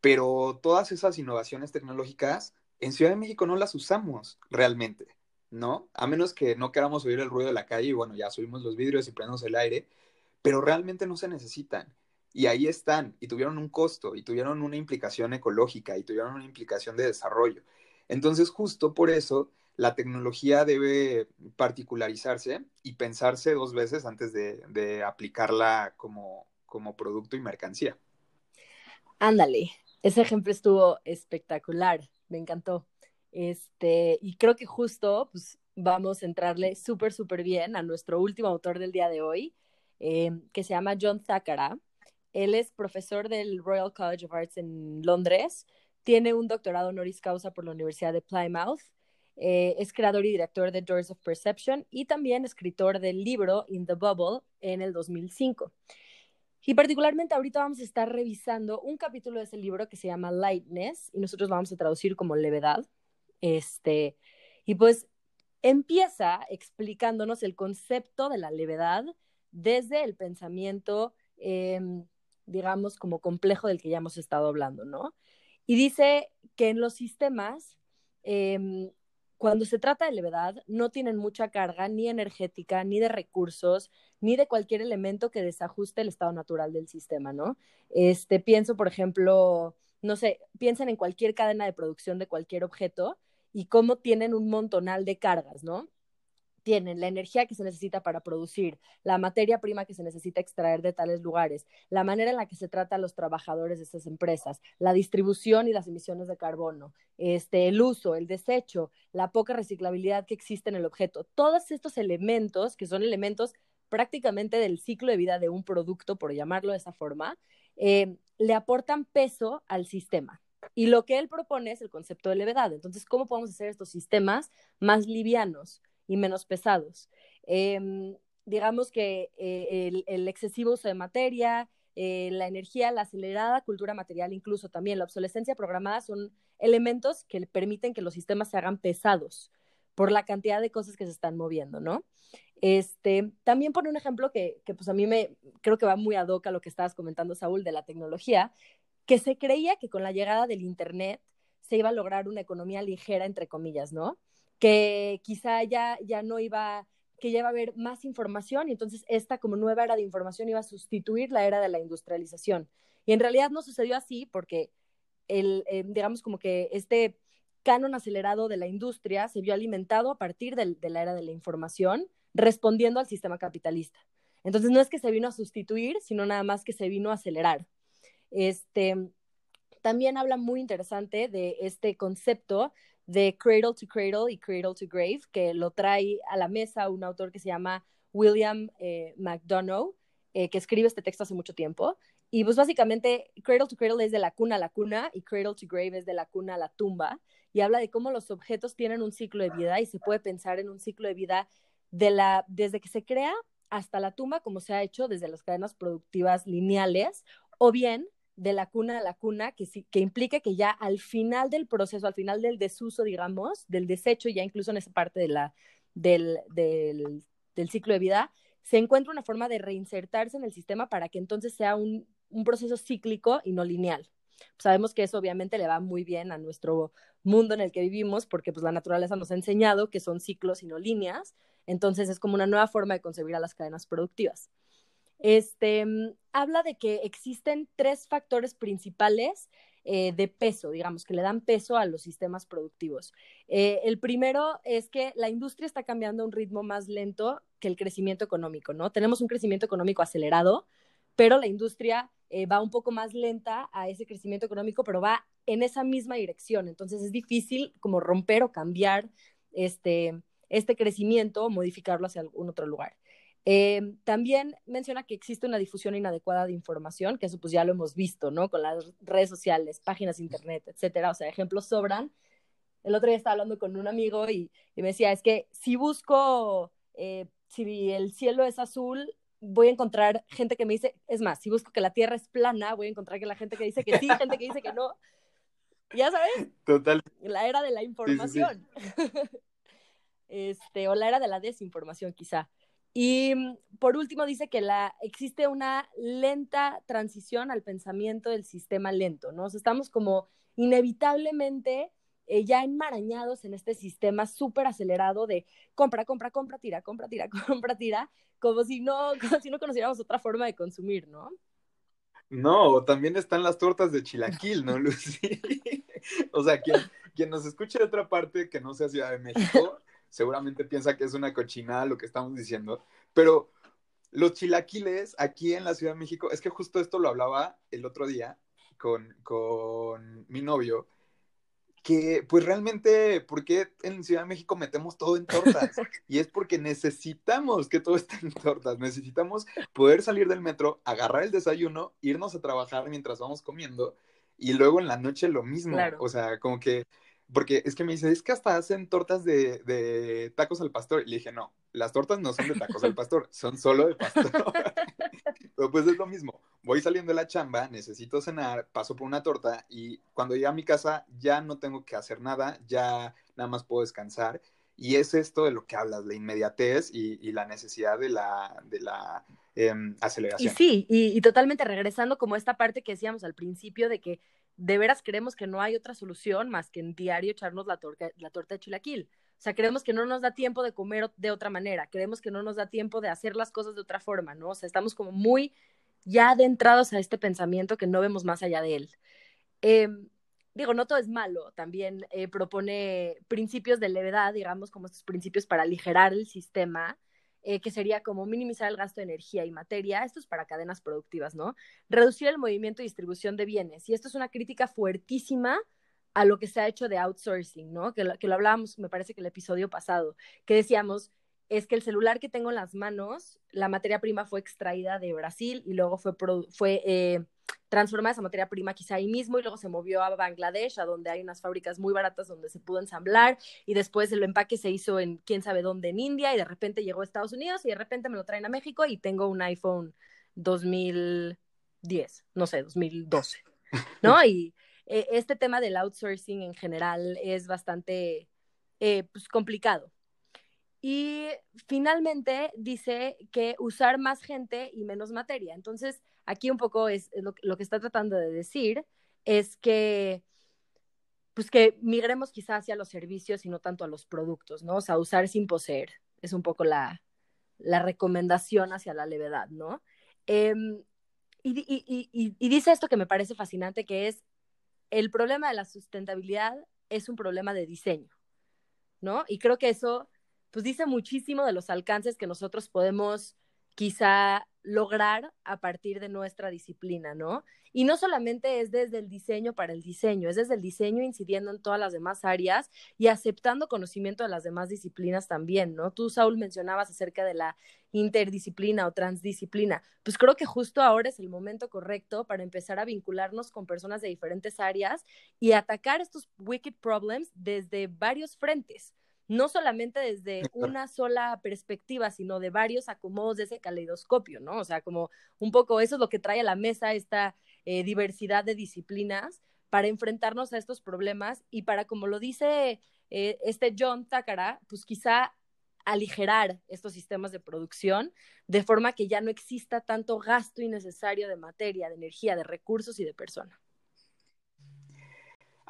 Speaker 2: Pero todas esas innovaciones tecnológicas en Ciudad de México no las usamos realmente, ¿no? A menos que no queramos oír el ruido de la calle y bueno, ya subimos los vidrios y prendemos el aire, pero realmente no se necesitan. Y ahí están, y tuvieron un costo, y tuvieron una implicación ecológica, y tuvieron una implicación de desarrollo. Entonces, justo por eso la tecnología debe particularizarse y pensarse dos veces antes de, aplicarla como, producto y mercancía.
Speaker 1: Ándale, ese ejemplo estuvo espectacular, me encantó. Este, y creo que justo pues, vamos a entrarle súper, súper bien a nuestro último autor del día de hoy, eh, que se llama John Thakara. Él es profesor del Royal College of Arts en Londres, tiene un doctorado honoris causa por la Universidad de Plymouth eh, es creador y director de Doors of Perception y también escritor del libro In the Bubble en el 2005. Y particularmente ahorita vamos a estar revisando un capítulo de ese libro que se llama Lightness y nosotros vamos a traducir como levedad. Este, y pues empieza explicándonos el concepto de la levedad desde el pensamiento, em, digamos, como complejo del que ya hemos estado hablando, ¿no? Y dice que en los sistemas em, cuando se trata de levedad, no tienen mucha carga ni energética, ni de recursos, ni de cualquier elemento que desajuste el estado natural del sistema, ¿no? Este, pienso, por ejemplo, no sé, piensen en cualquier cadena de producción de cualquier objeto y cómo tienen un montonal de cargas, ¿no? Tienen la energía que se necesita para producir, la materia prima que se necesita extraer de tales lugares, la manera en la que se trata a los trabajadores de estas empresas, la distribución y las emisiones de carbono, este, el uso, el desecho, la poca reciclabilidad que existe en el objeto. Todos estos elementos, que son elementos prácticamente del ciclo de vida de un producto, por llamarlo de esa forma, eh, le aportan peso al sistema. Y lo que él propone es el concepto de levedad. Entonces, ¿cómo podemos hacer estos sistemas más livianos? Y menos pesados. Em, digamos que eh, el, excesivo uso de materia, eh, la energía, la acelerada cultura material, incluso también la obsolescencia programada son elementos que permiten que los sistemas se hagan pesados por la cantidad de cosas que se están moviendo, ¿no? Este, también por un ejemplo que, que pues a mí me creo que va muy ad hoc a lo que estabas comentando, Saúl, de la tecnología, que se creía que con la llegada del Internet se iba a lograr una economía ligera, entre comillas, ¿no? Que quizá ya, ya no iba, que ya iba a haber más información y entonces esta como nueva era de información iba a sustituir la era de la industrialización. Y en realidad no sucedió así porque el, eh, digamos como que este canon acelerado de la industria se vio alimentado a partir de, de la era de la información, respondiendo al sistema capitalista. Entonces no es que se vino a sustituir, sino nada más que se vino a acelerar. Este, también habla muy interesante de este concepto de Cradle to Cradle y Cradle to Grave, que lo trae a la mesa un autor que se llama William eh, McDonough, eh, que escribe este texto hace mucho tiempo. Y pues básicamente Cradle to Cradle es de la cuna a la cuna y Cradle to Grave es de la cuna a la tumba. Y habla de cómo los objetos tienen un ciclo de vida y se puede pensar en un ciclo de vida de la, desde que se crea hasta la tumba, como se ha hecho desde las cadenas productivas lineales, o bien de la cuna a la cuna, que, que implique que ya al final del proceso, al final del desuso, digamos, del desecho, ya incluso en esa parte de la, del, del, del ciclo de vida, se encuentra una forma de reinsertarse en el sistema para que entonces sea un, un proceso cíclico y no lineal. Sabemos que eso obviamente le va muy bien a nuestro mundo en el que vivimos porque pues la naturaleza nos ha enseñado que son ciclos y no líneas, entonces es como una nueva forma de concebir a las cadenas productivas. Este, habla de que existen tres factores principales eh, de peso, digamos, que le dan peso a los sistemas productivos. Eh, el primero es que la industria está cambiando a un ritmo más lento que el crecimiento económico, ¿no? Tenemos un crecimiento económico acelerado, pero la industria eh, va un poco más lenta a ese crecimiento económico, pero va en esa misma dirección. Entonces es difícil como romper o cambiar este, este crecimiento o modificarlo hacia algún otro lugar. Eh, también menciona que existe una difusión inadecuada de información, que eso pues ya lo hemos visto, ¿no? Con las redes sociales, páginas de internet, etcétera. O sea, ejemplos sobran. El otro día estaba hablando con un amigo y, me decía, es que si busco, eh, si el cielo es azul, voy a encontrar gente que me dice, es más, si busco que la Tierra es plana, voy a encontrar que la gente que dice que sí, gente que dice que no. Ya sabes.
Speaker 2: Total.
Speaker 1: La era de la información. este, o la era de la desinformación, quizá. Y mm, por último dice que la, existe una lenta transición al pensamiento del sistema lento, ¿no? estamos como inevitablemente eh, ya enmarañados en este sistema súper acelerado de compra, compra, compra, tira, compra, tira, compra, tira, como si no, como si no conociéramos otra forma de consumir, ¿no?
Speaker 2: No, también están las tortas de chilaquil, ¿no, Lucy? o sea, quien, quien nos escuche de otra parte que no sea Ciudad de México, seguramente piensa que es una cochinada lo que estamos diciendo, pero los chilaquiles aquí en la Ciudad de México, es que justo esto lo hablaba el otro día con, con mi novio, que pues realmente, ¿por qué en Ciudad de México metemos todo en tortas? Y es porque necesitamos que todo esté en tortas, necesitamos poder salir del metro, agarrar el desayuno, irnos a trabajar mientras vamos comiendo y luego en la noche lo mismo, o sea, como que, porque es que me dice, es que hasta hacen tortas de, de tacos al pastor, y le dije, no, las tortas no son de tacos al pastor, son solo de pastor. Pero pues es lo mismo. Voy saliendo de la chamba, necesito cenar, paso por una torta y cuando llegue a mi casa ya no tengo que hacer nada, ya nada más puedo descansar. Y es esto de lo que hablas, la inmediatez y, la necesidad de la, de la em, aceleración.
Speaker 1: Y sí, y, totalmente regresando como esta parte que decíamos al principio de que de veras creemos que no hay otra solución más que en diario echarnos la, la torta de chilaquil. O sea, creemos que no nos da tiempo de comer de otra manera, creemos que no nos da tiempo de hacer las cosas de otra forma, ¿no? O sea, estamos como muy ya adentrados a este pensamiento que no vemos más allá de él. Em, digo, no todo es malo, también eh, propone principios de levedad, digamos, como estos principios para aligerar el sistema, eh, que sería como minimizar el gasto de energía y materia, esto es para cadenas productivas, ¿no? Reducir el movimiento y distribución de bienes, y esto es una crítica fuertísima a lo que se ha hecho de outsourcing, ¿no? Que lo, que lo hablábamos, me parece que el episodio pasado, que decíamos, es que el celular que tengo en las manos, la materia prima fue extraída de Brasil y luego fue, fue eh, transformada esa materia prima quizá ahí mismo y luego se movió a Bangladesh, a donde hay unas fábricas muy baratas donde se pudo ensamblar y después el empaque se hizo en quién sabe dónde en India y de repente llegó a Estados Unidos y de repente me lo traen a México y tengo un iPhone 2010, no sé, 2012, ¿no? Y eh, este tema del outsourcing en general es bastante eh, pues, complicado. Y finalmente dice que usar más gente y menos materia. Entonces, aquí un poco es, lo, que está tratando de decir, es que pues que migremos quizás hacia los servicios y no tanto a los productos, ¿no? O sea, usar sin poseer. Es un poco la, recomendación hacia la levedad, ¿no? Em, y, dice esto que me parece fascinante, que es el problema de la sustentabilidad es un problema de diseño, ¿no? Y creo que eso, pues dice muchísimo de los alcances que nosotros podemos quizá lograr a partir de nuestra disciplina, ¿no? Y no solamente es desde el diseño para el diseño, es desde el diseño incidiendo en todas las demás áreas y aceptando conocimiento de las demás disciplinas también, ¿no? Tú, Saúl, mencionabas acerca de la interdisciplina o transdisciplina. Pues creo que justo ahora es el momento correcto para empezar a vincularnos con personas de diferentes áreas y atacar estos wicked problems desde varios frentes no solamente desde una sola perspectiva, sino de varios acomodos de ese caleidoscopio, ¿no? O sea, como un poco eso es lo que trae a la mesa esta, eh, diversidad de disciplinas para enfrentarnos a estos problemas y para, como lo dice eh, este John Takara, pues quizá aligerar estos sistemas de producción de forma que ya no exista tanto gasto innecesario de materia, de energía, de recursos y de personas.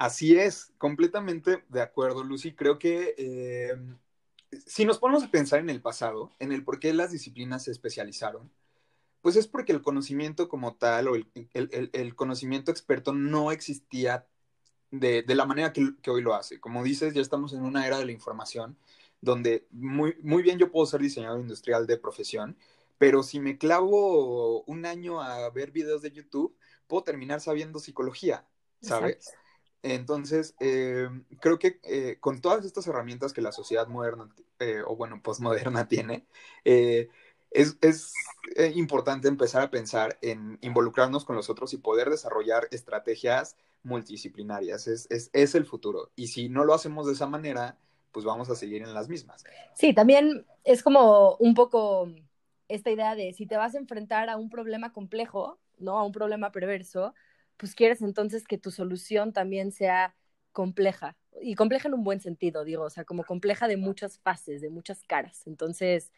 Speaker 2: Así es, completamente de acuerdo, Lucy. Creo que eh, si nos ponemos a pensar en el pasado, en el por qué las disciplinas se especializaron, pues es porque el conocimiento como tal o el, conocimiento experto no existía de, la manera que, hoy lo hace. Como dices, ya estamos en una era de la información donde muy, muy bien yo puedo ser diseñador industrial de profesión, pero si me clavo un año a ver videos de YouTube, puedo terminar sabiendo psicología, ¿sabes? Entonces, eh, creo que eh, con todas estas herramientas que la sociedad moderna, eh, o bueno, postmoderna tiene, es, es importante empezar a pensar en involucrarnos con los otros y poder desarrollar estrategias multidisciplinarias. Es, es, es el futuro. Y si no lo hacemos de esa manera, pues vamos a seguir en las mismas.
Speaker 1: Sí, también es como un poco esta idea de si te vas a enfrentar a un problema complejo, ¿no? A un problema perverso, pues quieres entonces que tu solución también sea compleja. Y compleja en un buen sentido, digo, o sea, como compleja de muchas fases, de muchas caras. Entonces,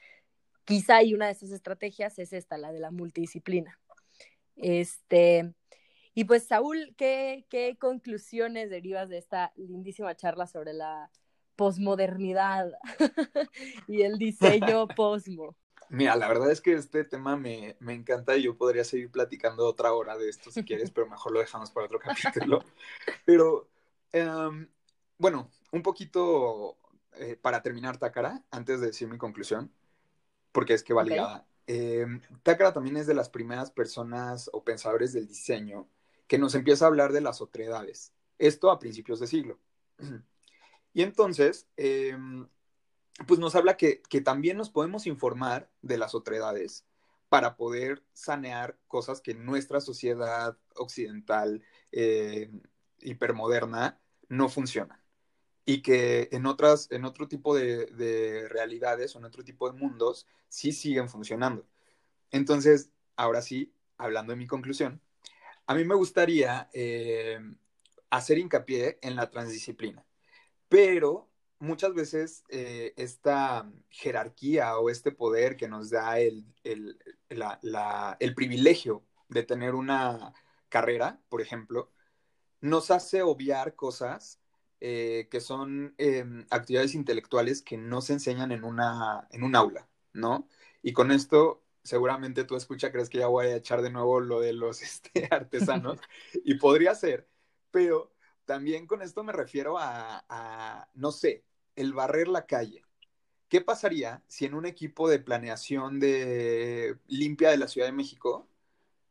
Speaker 1: quizá hay una de esas estrategias es esta, la de la multidisciplina. Este, y pues, Saúl, ¿qué, qué conclusiones derivas de esta lindísima charla sobre la posmodernidad y el diseño posmo.
Speaker 2: Mira, la verdad es que este tema me, encanta y yo podría seguir platicando otra hora de esto si quieres, pero mejor lo dejamos para otro capítulo. Pero, em, bueno, un poquito eh, para terminar Takara, antes de decir mi conclusión, porque es que va ligada. Em, Takara también es de las primeras personas o pensadores del diseño que nos empieza a hablar de las otredades. Esto a principios de siglo. Y entonces, em, pues nos habla que, también nos podemos informar de las otredades para poder sanear cosas que nuestra sociedad occidental eh, hipermoderna no funcionan y que en otras, en otro tipo de, realidades o en otro tipo de mundos sí siguen funcionando. Entonces, ahora sí, hablando de mi conclusión, a mí me gustaría eh, hacer hincapié en la transdisciplina. Pero muchas veces eh, esta jerarquía o este poder que nos da el, privilegio de tener una carrera, por ejemplo, nos hace obviar cosas eh, que son em, actividades intelectuales que no se enseñan en, una, en un aula, ¿no? Y con esto, seguramente tú escucha, crees que ya voy a echar de nuevo lo de los este, artesanos, y podría ser, pero también con esto me refiero a, no sé, el barrer la calle. ¿Qué pasaría si en un equipo de planeación de limpia de la Ciudad de México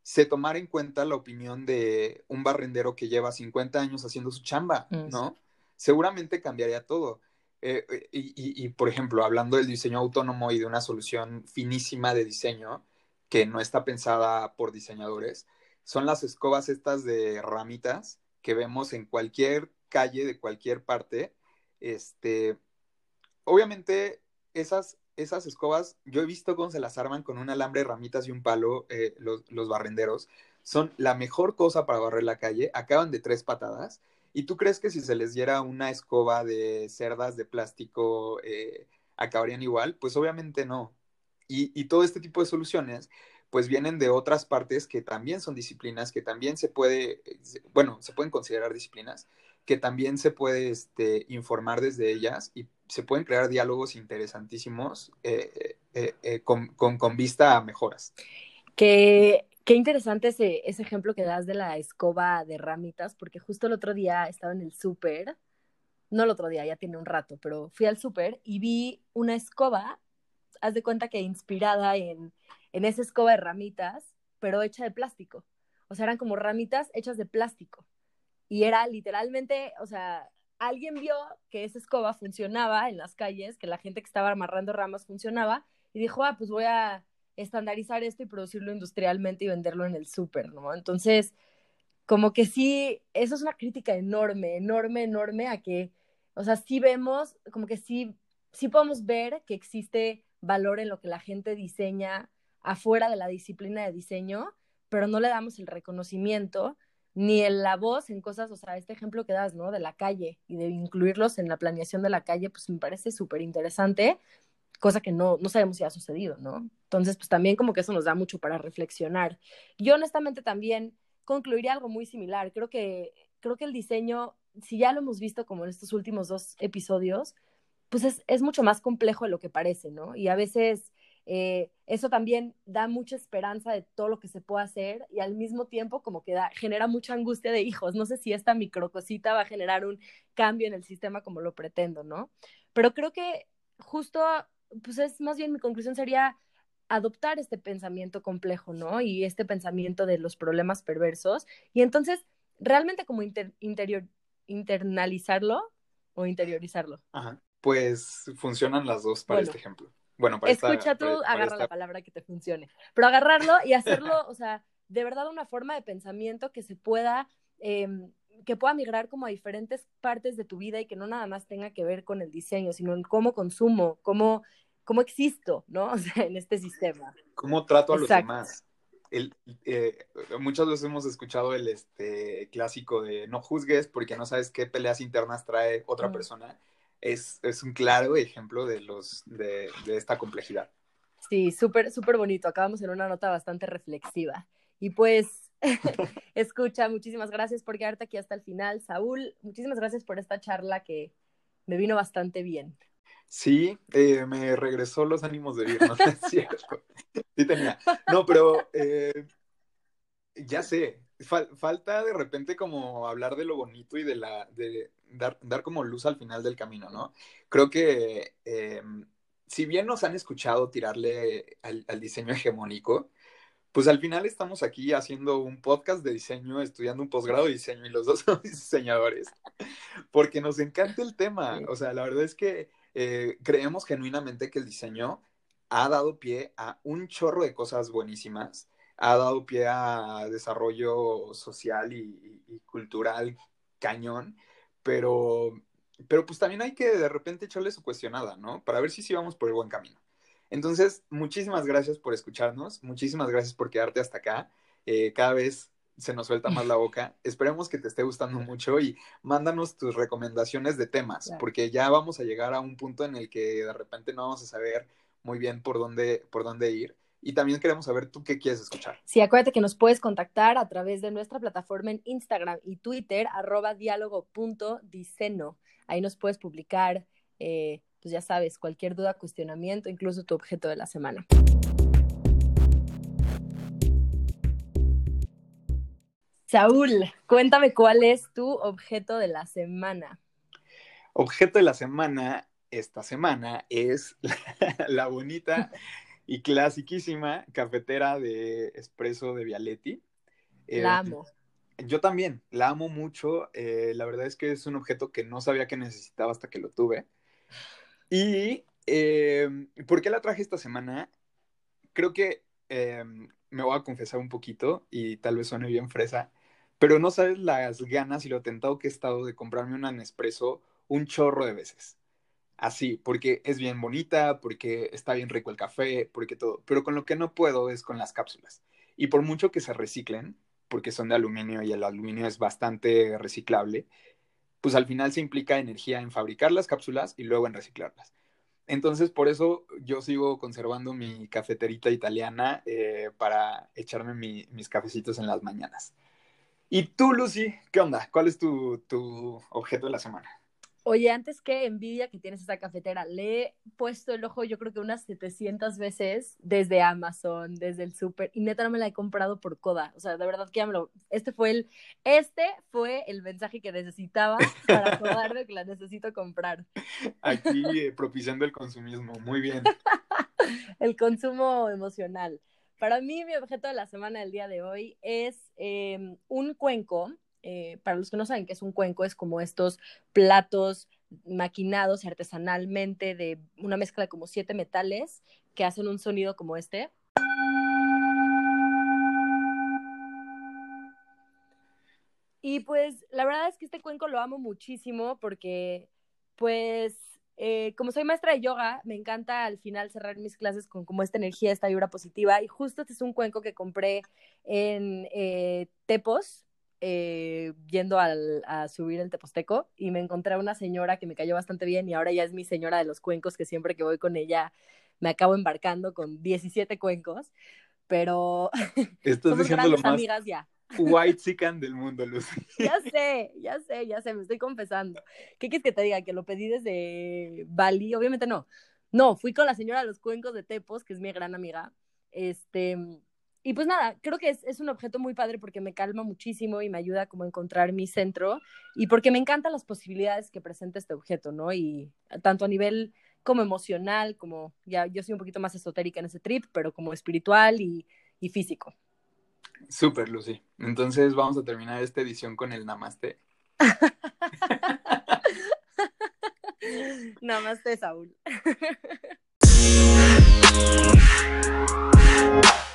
Speaker 2: se tomara en cuenta la opinión de un barrendero que lleva 50 años haciendo su chamba, ¿no? Seguramente cambiaría todo. Eh, eh, y, por ejemplo, hablando del diseño autónomo y de una solución finísima de diseño que no está pensada por diseñadores, son las escobas estas de ramitas que vemos en cualquier calle de cualquier parte. Este, obviamente, esas, esas escobas, yo he visto cómo se las arman con un alambre, ramitas y un palo eh, los, los, barrenderos. Son la mejor cosa para barrer la calle. Acaban de tres patadas. ¿Y tú crees que si se les diera una escoba de cerdas de plástico, eh, acabarían igual? Pues obviamente no. Y, y todo este tipo de soluciones pues vienen de otras partes que también son disciplinas, que también se puede, bueno, se pueden considerar disciplinas, que también se puede este, informar desde ellas y se pueden crear diálogos interesantísimos eh, eh, eh, con, con, vista a mejoras.
Speaker 1: Qué, qué interesante ese, ejemplo que das de la escoba de ramitas, porque justo el otro día estaba en el súper, no el otro día, ya tiene un rato, pero fui al súper y vi una escoba, haz de cuenta que inspirada en en esa escoba de ramitas, pero hecha de plástico. O sea, eran como ramitas hechas de plástico. Y era literalmente, o sea, alguien vio que esa escoba funcionaba en las calles, que la gente que estaba amarrando ramas funcionaba, y dijo, ah, pues voy a estandarizar esto y producirlo industrialmente y venderlo en el súper, ¿no? Entonces, como que sí, eso es una crítica enorme, enorme, enorme a que, o sea, sí vemos, como que sí, sí podemos ver que existe valor en lo que la gente diseña afuera de la disciplina de diseño, pero no le damos el reconocimiento ni en la voz en cosas, o sea, este ejemplo que das, ¿no? De la calle y de incluirlos en la planeación de la calle, pues me parece súper interesante, cosa que no, no sabemos si ha sucedido, ¿no? Entonces, pues también como que eso nos da mucho para reflexionar. Yo honestamente también concluiría algo muy similar. Creo que, creo que el diseño, si ya lo hemos visto como en estos últimos dos episodios, pues es, es mucho más complejo de lo que parece, ¿no? Y a veces eh, eso también da mucha esperanza de todo lo que se puede hacer y al mismo tiempo como que da, genera mucha angustia de hijos. No sé si esta microcosita va a generar un cambio en el sistema como lo pretendo, ¿no? Pero creo que justo, pues es más bien mi conclusión sería adoptar este pensamiento complejo, ¿no? Y este pensamiento de los problemas perversos. Y entonces, realmente como interior, internalizarlo o interiorizarlo.
Speaker 2: Ajá. Pues funcionan las dos para este ejemplo. Bueno, para
Speaker 1: Escucha tú, agarra la palabra que te funcione. Pero agarrarlo y hacerlo, o sea, de verdad una forma de pensamiento que se pueda, em, que pueda migrar como a diferentes partes de tu vida y que no nada más tenga que ver con el diseño, sino en cómo consumo, cómo, cómo existo, ¿no? O sea, en este sistema.
Speaker 2: Cómo trato a los demás. El, eh, muchas veces hemos escuchado el este, clásico de no juzgues porque no sabes qué peleas internas trae otra mm. persona es, es un claro ejemplo de, los, de, de esta complejidad.
Speaker 1: Sí, súper, súper bonito. Acabamos en una nota bastante reflexiva. Y pues, escucha, muchísimas gracias por quedarte aquí hasta el final. Saúl, muchísimas gracias por esta charla que me vino bastante bien.
Speaker 2: Sí, eh, me regresó los ánimos de ir, no es cierto. Sí tenía. No, pero eh, ya sé, falta de repente como hablar de lo bonito y de la, de dar, dar como luz al final del camino, ¿no? Creo que em, si bien nos han escuchado tirarle al, diseño hegemónico, pues al final estamos aquí haciendo un podcast de diseño, estudiando un posgrado de diseño y los dos somos diseñadores, porque nos encanta el tema. O sea, la verdad es que eh, creemos genuinamente que el diseño ha dado pie a un chorro de cosas buenísimas ha dado pie a desarrollo social y, cultural cañón, pero, pero pues también hay que de repente echarle su cuestionada, ¿no? Para ver si sí vamos por el buen camino. Entonces, muchísimas gracias por escucharnos, muchísimas gracias por quedarte hasta acá. Eh, cada vez se nos suelta más la boca. Esperemos que te esté gustando mucho y mándanos tus recomendaciones de temas, porque ya vamos a llegar a un punto en el que de repente no vamos a saber muy bien por dónde, por dónde ir. Y también queremos saber tú qué quieres escuchar.
Speaker 1: Sí, acuérdate que nos puedes contactar a través de nuestra plataforma en Instagram y Twitter, arroba diálogo.diceno. Ahí nos puedes publicar, eh, pues ya sabes, cualquier duda, cuestionamiento, incluso tu objeto de la semana. Saúl, cuéntame cuál es tu objeto de la semana.
Speaker 2: Objeto de la semana, esta semana, es la bonita y clasiquísima cafetera de espresso de Vialetti.
Speaker 1: Eh, la amo.
Speaker 2: Yo también, la amo mucho. Eh, la verdad es que es un objeto que no sabía que necesitaba hasta que lo tuve. Y, eh, ¿por qué la traje esta semana? Creo que me voy a confesar un poquito y tal vez suene bien fresa, pero no sabes las ganas y lo tentado que he estado de comprarme una Nespresso un chorro de veces así, porque es bien bonita, porque está bien rico el café, porque todo. Pero con lo que no puedo es con las cápsulas. Y por mucho que se reciclen, porque son de aluminio y el aluminio es bastante reciclable, pues al final se implica energía en fabricar las cápsulas y luego en reciclarlas. Entonces, por eso yo sigo conservando mi cafeterita italiana eh, para echarme mis cafecitos en las mañanas. Y tú, Lucy, ¿qué onda? ¿Cuál es tu, tu objeto de la semana?
Speaker 1: Oye, antes que envidia que tienes esa cafetera, le he puesto el ojo yo creo que unas 700 veces desde Amazon, desde el súper, y neta no me la he comprado por coda. O sea, de verdad que ya me lo... Este fue el, este fue el mensaje que necesitaba para acordarme que la necesito comprar.
Speaker 2: Aquí eh, propiciando el consumismo, muy bien.
Speaker 1: el consumo emocional. Para mí, mi objeto de la semana del día de hoy es em, un cuenco eh, para los que no saben qué es un cuenco, es como estos platos maquinados artesanalmente de una mezcla de como siete metales que hacen un sonido como este. Y pues la verdad es que este cuenco lo amo muchísimo porque pues eh, como soy maestra de yoga, me encanta al final cerrar mis clases con como esta energía, esta vibra positiva. Y justo este es un cuenco que compré en eh, Tepos, eh, yendo al, a subir el Teposteco, y me encontré a una señora que me cayó bastante bien y ahora ya es mi señora de los cuencos, que siempre que voy con ella me acabo embarcando con 17 cuencos. Pero
Speaker 2: Estás
Speaker 1: somos
Speaker 2: diciendo lo
Speaker 1: grandes
Speaker 2: más
Speaker 1: amigas ya.
Speaker 2: white chican del mundo, Lucy.
Speaker 1: Ya sé, ya sé, ya sé, me estoy confesando. ¿Qué quieres que te diga? Que lo pedí desde Bali, obviamente no. No, fui con la señora de los cuencos de Tepos, que es mi gran amiga. Este, y pues nada, creo que es, es un objeto muy padre porque me calma muchísimo y me ayuda como a encontrar mi centro y porque me encantan las posibilidades que presenta este objeto, ¿no? Y tanto a nivel como emocional, como ya yo soy un poquito más esotérica en ese trip, pero como espiritual y, y físico.
Speaker 2: Súper, Lucy. Entonces vamos a terminar esta edición con el namaste.
Speaker 1: Namaste, Saúl.